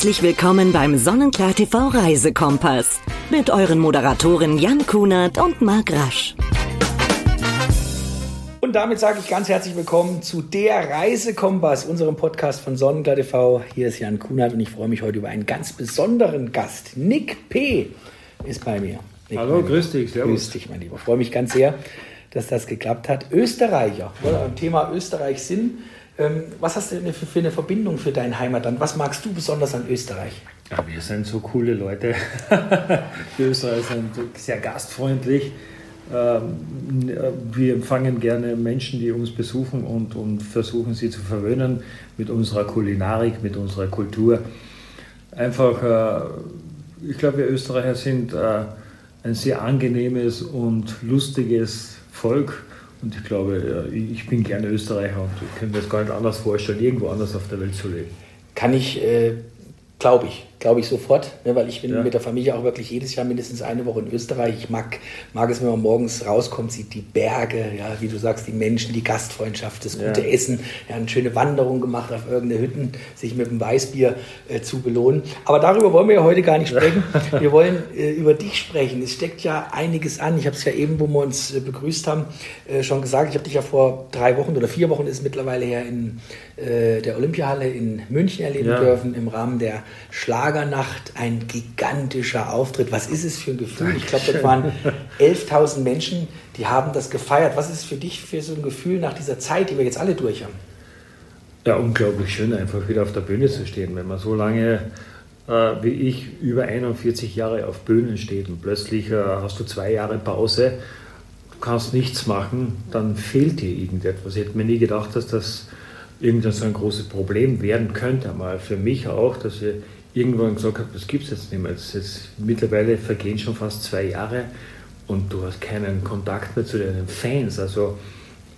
Herzlich willkommen beim Sonnenklar TV Reisekompass mit euren Moderatoren Jan Kunert und Marc Rasch. Und damit sage ich ganz herzlich willkommen zu der Reisekompass, unserem Podcast von Sonnenklar TV. Hier ist Jan Kunert und ich freue mich heute über einen ganz besonderen Gast. Nick P. ist bei mir. Nick, Hallo, grüß dich, servus. Grüß dich, mein Lieber. Ich freue mich ganz sehr, dass das geklappt hat. Österreicher, am Thema Österreich sind. Ähm, was hast du denn für, eine Verbindung für dein Heimatland? Was magst du besonders an Österreich? Ja, wir sind so coole Leute. die Österreicher sind sehr gastfreundlich. Ähm, wir empfangen gerne Menschen, die uns besuchen und, und versuchen sie zu verwöhnen mit unserer Kulinarik, mit unserer Kultur. Einfach, äh, ich glaube, wir Österreicher sind äh, ein sehr angenehmes und lustiges Volk und ich glaube, ich bin gerne Österreicher und ich könnte mir das gar nicht anders vorstellen, irgendwo anders auf der Welt zu leben. Kann ich, äh, glaube ich, glaube ich sofort, ne, weil ich bin ja. mit der Familie auch wirklich jedes Jahr mindestens eine Woche in Österreich. Ich mag, mag es, wenn man morgens rauskommt, sieht die Berge, ja, wie du sagst, die Menschen, die Gastfreundschaft, das gute ja. Essen, ja, eine schöne Wanderung gemacht auf irgendeine Hütten, sich mit einem Weißbier äh, zu belohnen. Aber darüber wollen wir ja heute gar nicht sprechen. wir wollen äh, über dich sprechen. Es steckt ja einiges an. Ich habe es ja eben, wo wir uns äh, begrüßt haben, äh, schon gesagt. Ich habe dich ja vor drei Wochen oder vier Wochen ist mittlerweile her in äh, der Olympiahalle in München erleben ja. dürfen im Rahmen der Schlagernacht. Ein gigantischer Auftritt. Was ist es für ein Gefühl? Ich glaube, das waren 11.000 Menschen, die haben das gefeiert. Was ist für dich für so ein Gefühl nach dieser Zeit, die wir jetzt alle durch haben? Ja, unglaublich schön, einfach wieder auf der Bühne zu stehen. Wenn man so lange äh, wie ich über 41 Jahre auf Bühnen steht und plötzlich äh, hast du zwei Jahre Pause, du kannst nichts machen, dann fehlt dir irgendetwas. Ich hätte mir nie gedacht, dass das irgendwann so ein großes Problem werden könnte, mal für mich auch, dass ich irgendwann gesagt habe, das gibt es jetzt nicht mehr. Jetzt, mittlerweile vergehen schon fast zwei Jahre und du hast keinen Kontakt mehr zu deinen Fans, also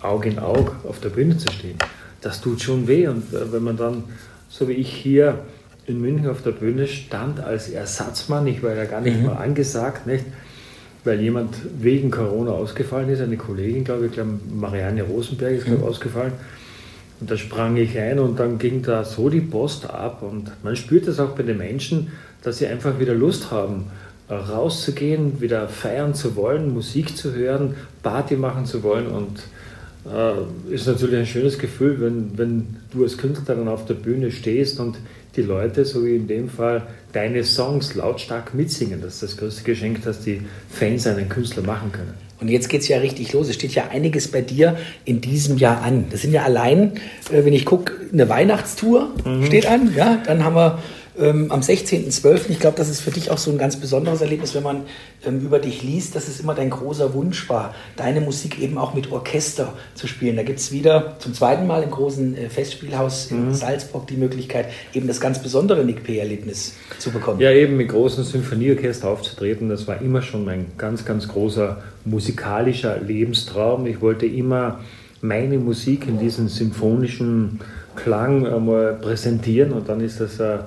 Auge in Auge auf der Bühne zu stehen. Das tut schon weh und äh, wenn man dann, so wie ich hier in München auf der Bühne stand als Ersatzmann, ich war ja gar nicht mhm. mal angesagt, nicht? weil jemand wegen Corona ausgefallen ist, eine Kollegin, glaube ich, glaube Marianne Rosenberg ist mhm. ausgefallen und da sprang ich ein und dann ging da so die Post ab. Und man spürt es auch bei den Menschen, dass sie einfach wieder Lust haben, äh, rauszugehen, wieder feiern zu wollen, Musik zu hören, Party machen zu wollen. Und äh, ist natürlich ein schönes Gefühl, wenn, wenn du als Künstler dann auf der Bühne stehst und die Leute, so wie in dem Fall, deine Songs lautstark mitsingen. Das ist das größte Geschenk, das die Fans einen Künstler machen können. Und jetzt geht es ja richtig los. Es steht ja einiges bei dir in diesem Jahr an. Das sind ja allein, äh, wenn ich gucke, eine Weihnachtstour mhm. steht an. Ja, dann haben wir ähm, am 16.12. Ich glaube, das ist für dich auch so ein ganz besonderes Erlebnis, wenn man ähm, über dich liest, dass es immer dein großer Wunsch war, deine Musik eben auch mit Orchester zu spielen. Da gibt es wieder zum zweiten Mal im großen äh, Festspielhaus in mhm. Salzburg die Möglichkeit, eben das ganz besondere Nick P-Erlebnis zu bekommen. Ja, eben mit großen Symphonieorchester aufzutreten, das war immer schon mein ganz, ganz großer musikalischer Lebenstraum. Ich wollte immer meine Musik in diesem symphonischen Klang einmal präsentieren und dann ist das äh,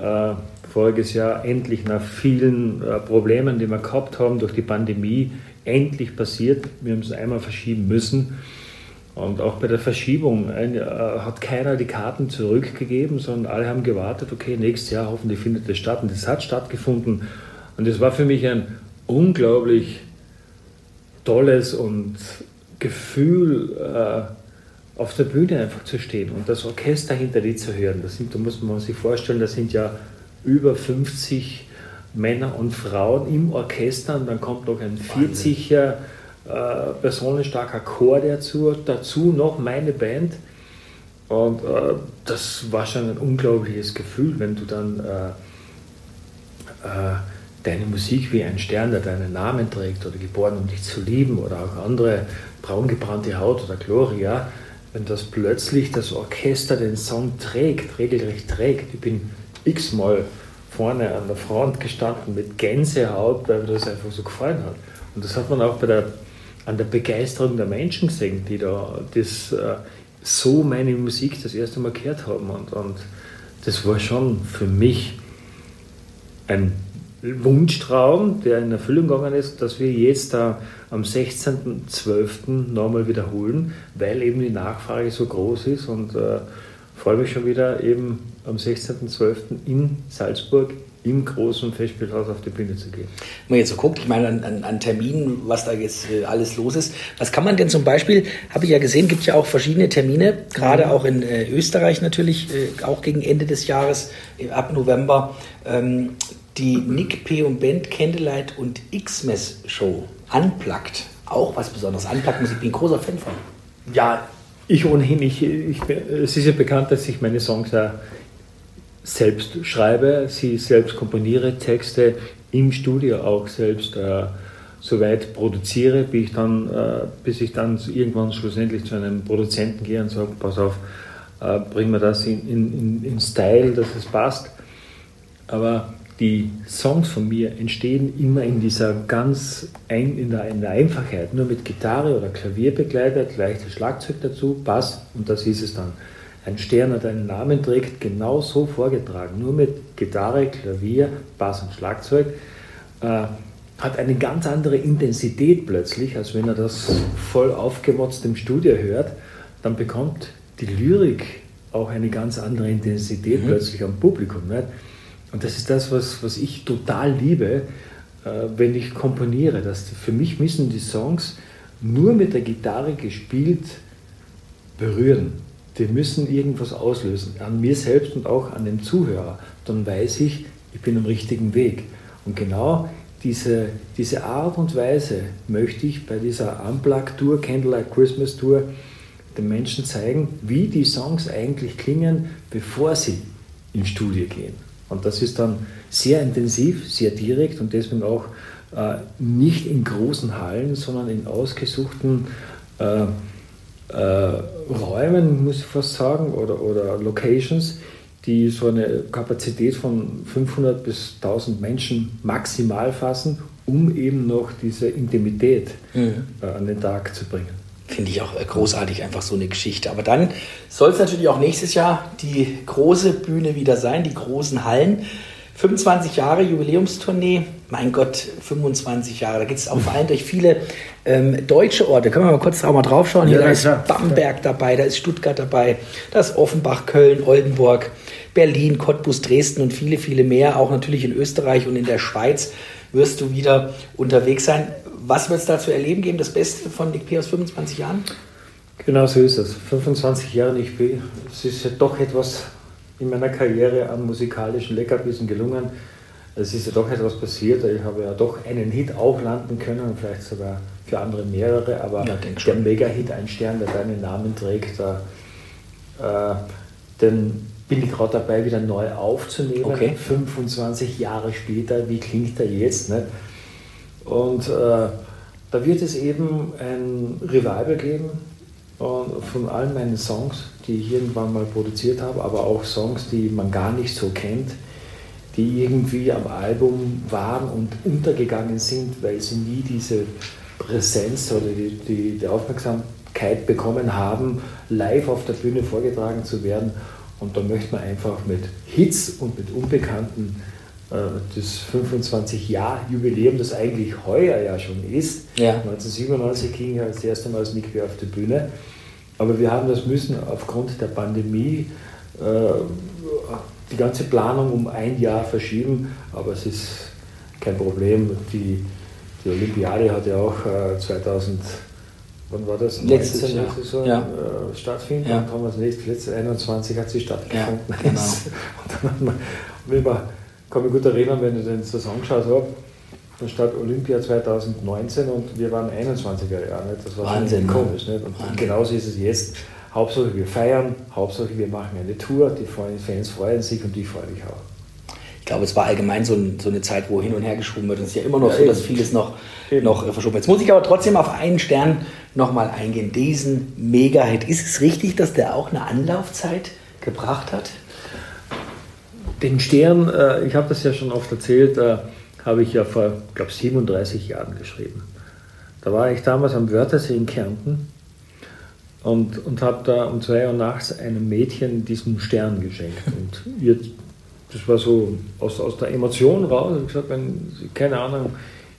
äh, voriges Jahr endlich nach vielen äh, Problemen, die wir gehabt haben durch die Pandemie, endlich passiert. Wir haben es einmal verschieben müssen. Und auch bei der Verschiebung äh, hat keiner die Karten zurückgegeben, sondern alle haben gewartet, okay, nächstes Jahr hoffentlich findet es statt. Und das hat stattgefunden. Und es war für mich ein unglaublich tolles und Gefühl, äh, auf der Bühne einfach zu stehen und das Orchester hinter dir zu hören. Das sind, da muss man sich vorstellen, das sind ja über 50 Männer und Frauen im Orchester und dann kommt noch ein 40er äh, personenstarker Chor dazu, dazu noch meine Band. Und äh, das war schon ein unglaubliches Gefühl, wenn du dann äh, äh deine Musik wie ein Stern, der deinen Namen trägt oder geboren, um dich zu lieben oder auch andere braungebrannte Haut oder Gloria, wenn das plötzlich das Orchester den Song trägt, regelrecht trägt. Ich bin x-mal vorne an der Front gestanden mit Gänsehaut, weil mir das einfach so gefallen hat. Und das hat man auch bei der, an der Begeisterung der Menschen gesehen, die da das, äh, so meine Musik das erste Mal gehört haben. Und, und das war schon für mich ein Wunschtraum, der in Erfüllung gegangen ist, dass wir jetzt da am 16.12. nochmal wiederholen, weil eben die Nachfrage so groß ist und äh, freue mich schon wieder eben am 16.12. in Salzburg im großen Festspielhaus auf die Bühne zu gehen. Wenn man jetzt so guckt, ich meine, an, an, an Terminen, was da jetzt äh, alles los ist, was kann man denn zum Beispiel, habe ich ja gesehen, gibt ja auch verschiedene Termine, gerade mhm. auch in äh, Österreich natürlich, äh, auch gegen Ende des Jahres, äh, ab November, ähm, die Nick P. und Band Candlelight und X-Mess Show Unplugged. Auch was Besonderes. Unplugged Musik, bin ein großer Fan von. Ja, ich ohnehin, ich, ich, es ist ja bekannt, dass ich meine Songs ja selbst schreibe, sie selbst komponiere, Texte im Studio auch selbst äh, soweit produziere, bis ich, dann, äh, bis ich dann irgendwann schlussendlich zu einem Produzenten gehe und sage, pass auf, äh, bringen wir das in, in, in Style, dass es passt. Aber die Songs von mir entstehen immer in dieser ganz ein, in, der, in der Einfachheit, nur mit Gitarre oder Klavier begleitet, leichtes Schlagzeug dazu, Bass und das ist es dann. Ein Stern hat einen Namen trägt, genau so vorgetragen, nur mit Gitarre, Klavier, Bass und Schlagzeug, äh, hat eine ganz andere Intensität plötzlich, als wenn er das voll aufgemotzt im Studio hört, dann bekommt die Lyrik auch eine ganz andere Intensität mhm. plötzlich am Publikum. Nicht? Und das ist das, was, was ich total liebe, äh, wenn ich komponiere. Dass für mich müssen die Songs nur mit der Gitarre gespielt berühren. Die müssen irgendwas auslösen, an mir selbst und auch an den Zuhörer. Dann weiß ich, ich bin am richtigen Weg. Und genau diese, diese Art und Weise möchte ich bei dieser Unplugged Tour, Candlelight Christmas Tour, den Menschen zeigen, wie die Songs eigentlich klingen, bevor sie ins Studio gehen. Und das ist dann sehr intensiv, sehr direkt und deswegen auch äh, nicht in großen Hallen, sondern in ausgesuchten äh, äh, Räumen, muss ich fast sagen, oder, oder Locations, die so eine Kapazität von 500 bis 1000 Menschen maximal fassen, um eben noch diese Intimität mhm. An den Tag zu bringen. Finde ich auch äh, großartig, einfach so eine Geschichte. Aber dann soll es natürlich auch nächstes Jahr die große Bühne wieder sein, die großen Hallen. 25 Jahre Jubiläumstournee, mein Gott, 25 Jahre. Da geht es auch vor allem durch viele ähm, deutsche Orte. Können wir mal kurz auch mal draufschauen? Hier ja, ist klar. Bamberg dabei, da ist Stuttgart dabei, da ist Offenbach, Köln, Oldenburg, Berlin, Cottbus, Dresden und viele, viele mehr. Auch natürlich in Österreich und in der Schweiz wirst du wieder unterwegs sein. Was wird es da zu erleben geben? Das Beste von Nick P. aus 25 Jahren? Genau so ist es. 25 Jahre Nick P. Es ist ja doch etwas in meiner Karriere an musikalischen Leckerbissen gelungen. Es ist ja doch etwas passiert. Ich habe ja doch einen Hit auch landen können, vielleicht sogar für andere mehrere, aber ja, der Mega-Hit, ein Stern, der deinen Namen trägt, äh, den bin ich gerade dabei, wieder neu aufzunehmen. Okay. 25 Jahre später, wie klingt er jetzt? Ne? Und äh, da wird es eben ein Revival geben von all meinen Songs, die ich irgendwann mal produziert habe, aber auch Songs, die man gar nicht so kennt, die irgendwie am Album waren und untergegangen sind, weil sie nie diese Präsenz oder die, die, die Aufmerksamkeit bekommen haben, live auf der Bühne vorgetragen zu werden. Und da möchte man einfach mit Hits und mit Unbekannten äh, das 25-Jahr-Jubiläum, das eigentlich heuer ja schon ist. Ja. 1997 ging ja das erste Mal als Nick auf die Bühne. Aber wir haben das müssen aufgrund der Pandemie äh, die ganze Planung um ein Jahr verschieben. Aber es ist kein Problem. Die, die Olympiade hat ja auch äh, 2000 wann war das? Letztes Jahr. Saison ja. äh, stattfinden. Ja. Und haben wir das letzte 21 hat sie stattgefunden. Ja, genau. und dann haben wir, kann mich gut erinnern, wenn ich den Saison geschaut habe, dann statt Olympia 2019 und wir waren 21er Jahre. Das war Wahnsinn, ne? komisch. Nicht? Und Wahnsinn. genauso ist es jetzt. Hauptsache wir feiern, Hauptsache wir machen eine Tour, die Fans freuen sich und ich freue mich auch. Ich glaube, es war allgemein so, ein, so, eine Zeit, wo hin und her geschoben wird. Und es ist ja immer noch ja, so, dass vieles noch, noch äh, verschoben wird. Jetzt muss ich aber trotzdem auf einen Stern nochmal eingehen. Diesen Mega-Hit. Ist es richtig, dass der auch eine Anlaufzeit gebracht hat? Den Stern, äh, ich habe das ja schon oft erzählt, äh, habe ich ja vor, glaube 37 Jahren geschrieben. Da war ich damals am Wörthersee in Kärnten und, und habe da um zwei Uhr nachts einem Mädchen diesen Stern geschenkt. Und ihr, das war so aus, aus der Emotion raus. Ich gesagt, wenn, keine Ahnung,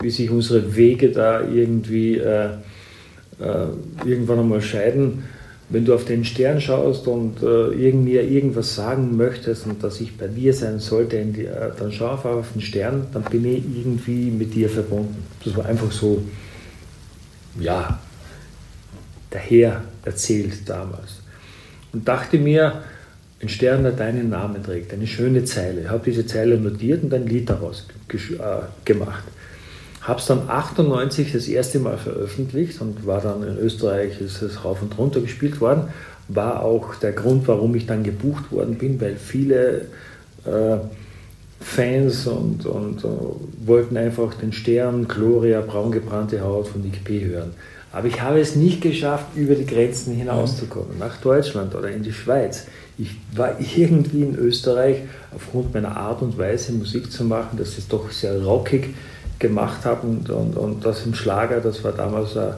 wie sich unsere Wege da irgendwie äh, äh, irgendwann einmal scheiden wenn du auf den Stern schaust und äh, mir irgendwas sagen möchtest und dass ich bei dir sein sollte, die, äh, dann schau einfach auf den Stern, dann bin ich irgendwie mit dir verbunden. Das war einfach so, ja, daher erzählt damals. Und dachte mir, ein Stern, der deinen Namen trägt, eine schöne Zeile. Ich habe diese Zeile notiert und ein Lied daraus äh, gemacht. Habe es dann 98 das erste Mal veröffentlicht und war dann in Österreich, ist es rauf und runter gespielt worden. War auch der Grund, warum ich dann gebucht worden bin, weil viele äh, Fans und, und uh, wollten einfach den Stern, Gloria, braungebrannte Haut von Nick P. hören. Aber ich habe es nicht geschafft, über die Grenzen hinauszukommen, nach Deutschland oder in die Schweiz. Ich war irgendwie in Österreich aufgrund meiner Art und Weise Musik zu machen, dass es doch sehr rockig gemacht habe und, und, und das im Schlager, das war damals ein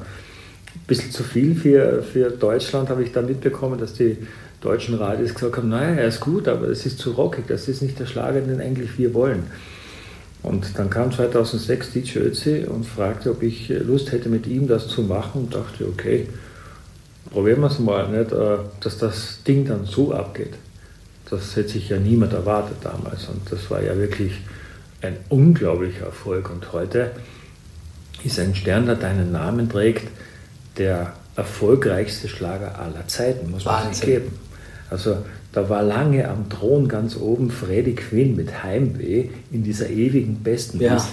bisschen zu viel für, für Deutschland, habe ich da mitbekommen, dass die deutschen Radios gesagt haben, naja, er ist gut, aber es ist zu rockig, das ist nicht der Schlager, den eigentlich wir wollen. Und dann kam 2006 DJ Ötzi und fragte, ob ich Lust hätte, mit ihm das zu machen und dachte, okay, probieren wir es mal, nicht, äh, dass das Ding dann so abgeht. Das hätte sich ja niemand erwartet damals und das war ja wirklich ein unglaublicher Erfolg. Und heute ist ein Stern, der deinen Namen trägt, der erfolgreichste Schlager aller Zeiten, muss man sich geben. Also da war lange am Thron ganz oben Freddie Quinn mit Heimweh in dieser ewigen besten ja.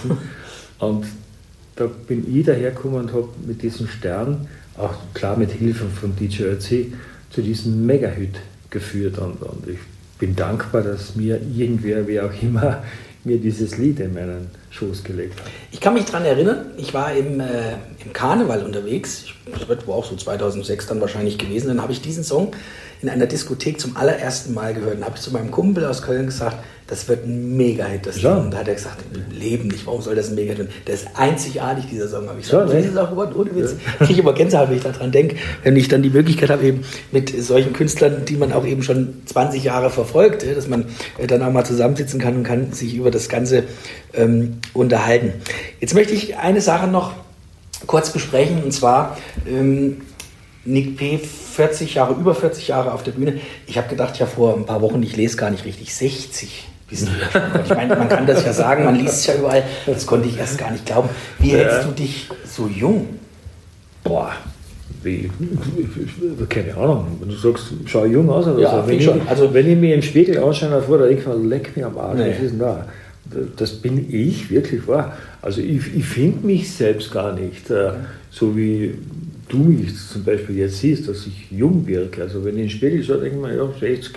Und da bin ich dahergekommen und habe mit diesem Stern, auch klar mit Hilfe von DJ Ötzi, zu diesem Mega-Hit geführt. Und, und ich bin dankbar, dass mir irgendwer, wer auch immer, mir dieses Lied in meinen Schoß gelegt hat. Ich kann mich daran erinnern, ich war im, äh, im Karneval unterwegs, das wird wohl auch so 2006 dann wahrscheinlich gewesen, dann habe ich diesen Song in einer Diskothek zum allerersten Mal gehört und habe ich zu meinem Kumpel aus Köln gesagt, das wird ein Mega-Hit, das ja. Und da hat er gesagt, Leben nicht, warum soll das ein Mega-Hit werden? Der ist einzigartig, dieser Song, habe ich gesagt. Ja, diese Sache, ohne Witz. Ja. Kriege ich immer Gänsehaut, wenn ich daran denke, wenn ich dann die Möglichkeit habe, eben mit solchen Künstlern, die man auch eben schon 20 Jahre verfolgt, dass man äh, dann auch mal zusammensitzen kann und kann sich über das Ganze ähm, unterhalten. Jetzt möchte ich eine Sache noch kurz besprechen, und zwar ähm, Nick P. 40 Jahre, über 40 Jahre auf der Bühne. Ich habe gedacht, ja vor ein paar Wochen, ich lese gar nicht richtig, 60 bist du ja schon. Ich meine, man kann das ja sagen, man liest es ja überall. Das konnte ich erst gar nicht glauben. Wie hältst du dich so jung? Boah, wie, keine Ahnung, wenn du sagst, schau jung aus oder ja, so. Wenn ich, schon. Also, wenn ich mir im Spiegel anschaue davor, da denke ich mir, leck mich am Arsch, nee. was ist denn da? Das bin ich wirklich wahr. Also ich, ich finde mich selbst gar nicht, äh, so wie du mich zum Beispiel jetzt siehst, dass ich jung wirke. Also wenn ich in den Spiegel schaue, denke ich mir, ja, 60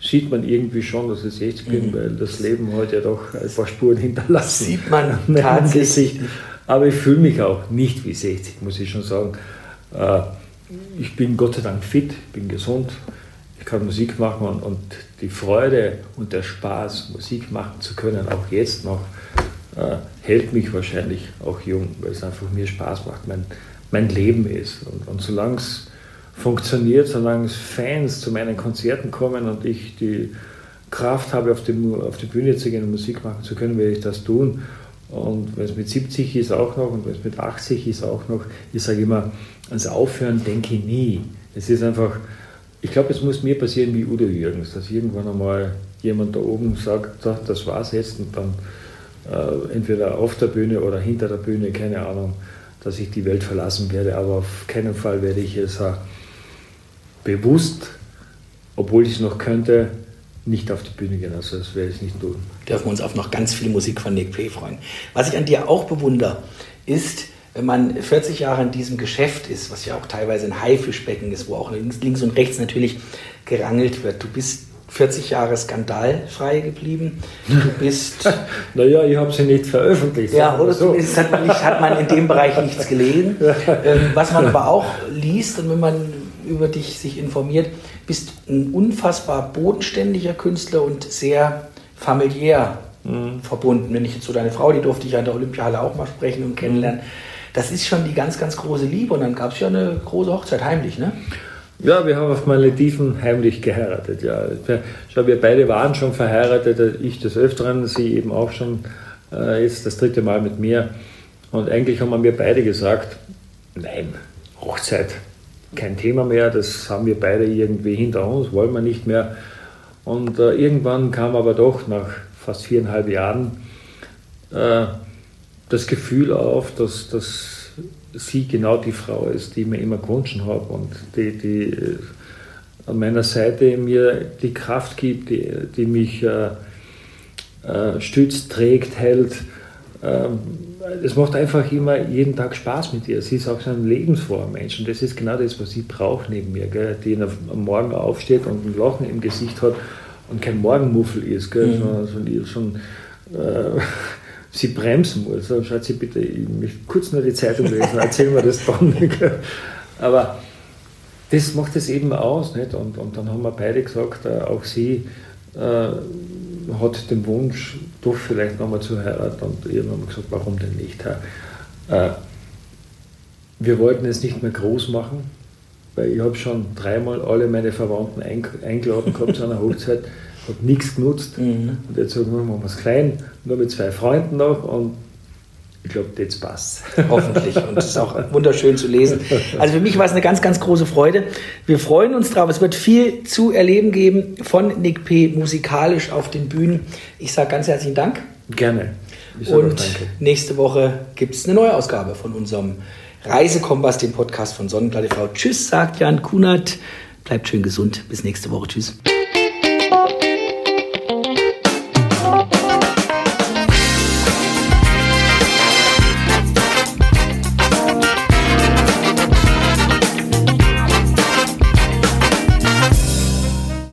sieht man irgendwie schon, dass ich 60 bin, mhm. weil das Leben heute ja doch ein paar Spuren hinterlassen. Sieht man tatsächlich. Aber ich fühle mich auch nicht wie 60, muss ich schon sagen. Äh, ich bin Gott sei Dank fit, bin gesund, ich kann Musik machen und, und die Freude und der Spaß, Musik machen zu können, auch jetzt noch, äh, hält mich wahrscheinlich auch jung, weil es einfach mir Spaß macht. Mein, mein Leben ist. Und, und solange es funktioniert, solange Fans zu meinen Konzerten kommen und ich die Kraft habe, auf die, auf die Bühne zu gehen und Musik machen zu können, werde ich das tun. Und wenn es mit 70 ist auch noch und wenn es mit 80 ist auch noch, ich sage immer, ans Aufhören denke ich nie. Es ist einfach, ich glaube, es muss mir passieren wie Udo Jürgens, dass irgendwann einmal jemand da oben sagt, das war's jetzt und dann äh, entweder auf der Bühne oder hinter der Bühne, keine Ahnung, dass ich die Welt verlassen werde, aber auf keinen Fall werde ich es äh, bewusst, obwohl ich es noch könnte, nicht auf die Bühne gehen. Also das werde ich nicht tun. Dürfen wir uns auf noch ganz viel Musik von Nick P. freuen. Was ich an dir auch bewundere, ist, wenn man 40 Jahre in diesem Geschäft ist, was ja auch teilweise ein Haifischbecken ist, wo auch links, links und rechts natürlich gerangelt wird. Du bist 40 Jahre skandalfrei geblieben. Du bist. naja, ich habe sie nicht veröffentlicht. Ja, oder so. zumindest hat man, nicht, hat man in dem Bereich nichts gelesen. Ähm, was man aber auch liest und wenn man über dich sich informiert, bist ein unfassbar bodenständiger Künstler und sehr familiär mhm. verbunden. Wenn ich jetzt so deine Frau, die durfte ich ja in der Olympiahalle auch mal sprechen und kennenlernen. Das ist schon die ganz, ganz große Liebe. Und dann gab es ja eine große Hochzeit heimlich, ne? Ja, wir haben auf Malediven heimlich geheiratet. Ja. Schau, wir beide waren schon verheiratet, ich des Öfteren, sie eben auch schon äh, jetzt das dritte Mal mit mir. Und eigentlich haben wir beide gesagt, nein, Hochzeit kein Thema mehr, das haben wir beide irgendwie hinter uns, wollen wir nicht mehr. Und äh, irgendwann kam aber doch nach fast viereinhalb Jahren äh, das Gefühl auf, dass, dass sie genau die Frau ist, die ich mir immer gewünscht habe und die, die äh, an meiner Seite mir die Kraft gibt, die, die mich äh, äh, stützt, trägt, hält. Ähm, es macht einfach immer jeden Tag Spaß mit ihr. Sie ist auch so ein lebensfroher Mensch und das ist genau das, was ich brauche neben mir, gell? die am Morgen aufsteht und ein Lachen im Gesicht hat und kein Morgenmuffel ist, gell? Mhm. sondern schon, äh, sie bremsen muss. So, schaut sie bitte, ich möchte kurz nur die Zeitung lesen, erzählen wir das dann. Aber das macht es eben aus. Nicht? Und, und dann haben wir beide gesagt, äh, auch sie äh, hat den Wunsch, doch vielleicht nochmal zu heiraten. Und irgendwann haben wir gesagt, warum denn nicht? Äh, wir wollten es nicht mehr groß machen, weil ich habe schon dreimal alle meine Verwandten eingeladen gehabt zu einer Hochzeit, hat nichts genutzt. Mhm. Und jetzt sagen wir, machen wir es klein, nur mit zwei Freunden noch und ich glaube, jetzt passt. Hoffentlich. Und es ist auch wunderschön zu lesen. Also für mich war es eine ganz, ganz große Freude. Wir freuen uns drauf. Es wird viel zu erleben geben von Nick P. musikalisch auf den Bühnen. Ich sage ganz herzlichen Dank. Gerne. Und nächste Woche gibt es eine neue Ausgabe von unserem Reisekompass, dem Podcast von Sonnenklar TV. Tschüss, sagt Jan Kunert. Bleibt schön gesund. Bis nächste Woche. Tschüss.